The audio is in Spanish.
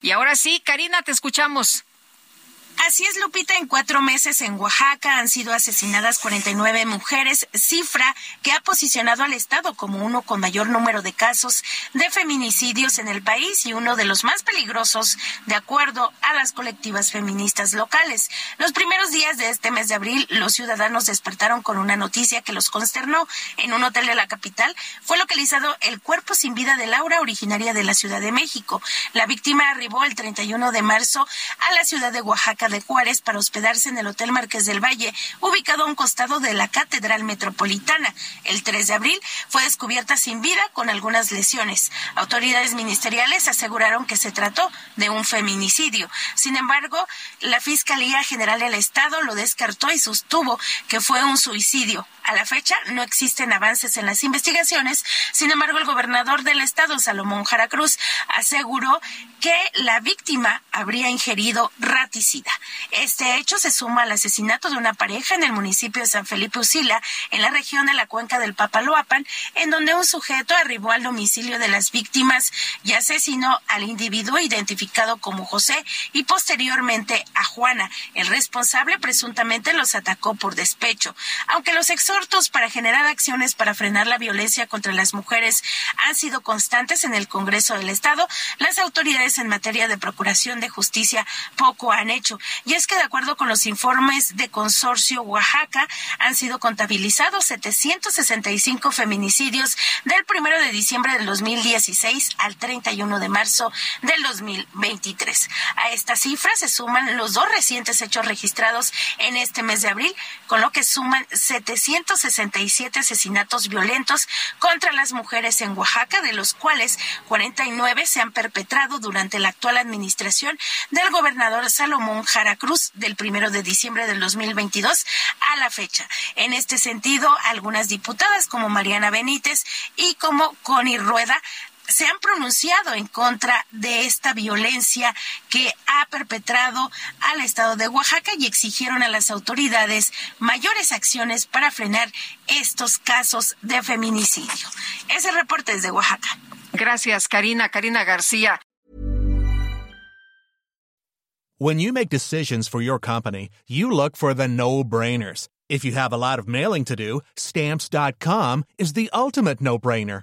Y ahora sí, Karina, te escuchamos. Así es, Lupita, en cuatro meses en Oaxaca han sido asesinadas 49 mujeres, cifra que ha posicionado al Estado como uno con mayor número de casos de feminicidios en el país y uno de los más peligrosos, de acuerdo a las colectivas feministas locales. Los primeros días de este mes de abril, los ciudadanos despertaron con una noticia que los consternó. En un hotel de la capital fue localizado el cuerpo sin vida de Laura, originaria de la Ciudad de México. La víctima arribó el 31 de marzo a la ciudad de Oaxaca de Juárez para hospedarse en el Hotel Marqués del Valle, ubicado a un costado de la Catedral Metropolitana. El 3 de abril fue descubierta sin vida con algunas lesiones. Autoridades ministeriales aseguraron que se trató de un feminicidio. Sin embargo, la Fiscalía General del Estado lo descartó y sostuvo que fue un suicidio. A la fecha no existen avances en las investigaciones. Sin embargo, el gobernador del estado, Salomón Jara Cruz, aseguró que la víctima habría ingerido raticida. Este hecho se suma al asesinato de una pareja en el municipio de San Felipe Usila, en la región de la cuenca del Papaloapan, en donde un sujeto arribó al domicilio de las víctimas y asesinó al individuo identificado como José y posteriormente a Juana. El responsable presuntamente los atacó por despecho. Aunque los exhortos para generar acciones para frenar la violencia contra las mujeres han sido constantes en el Congreso del Estado, las autoridades en materia de procuración de justicia poco han hecho. Y es que de acuerdo con los informes de Consorcio Oaxaca, han sido contabilizados 765 feminicidios del primero de diciembre del 2016 al 31 de marzo del 2023. A esta cifra se suman los dos recientes hechos registrados en este mes de abril, con lo que suman 767 asesinatos violentos contra las mujeres en Oaxaca, de los cuales 49 se han perpetrado durante la actual administración del gobernador Salomón Jara Cruz del primero de diciembre del 2022 a la fecha. En este sentido, algunas diputadas como Mariana Benítez y como Connie Rueda se han pronunciado en contra de esta violencia que ha perpetrado al Estado de Oaxaca y exigieron a las autoridades mayores acciones para frenar estos casos de feminicidio. Ese reporte es de Oaxaca. Gracias, Karina. Karina García. When you make decisions for your company, you look for the no-brainers. If you have a lot of mailing to do, stamps.com is the ultimate no-brainer.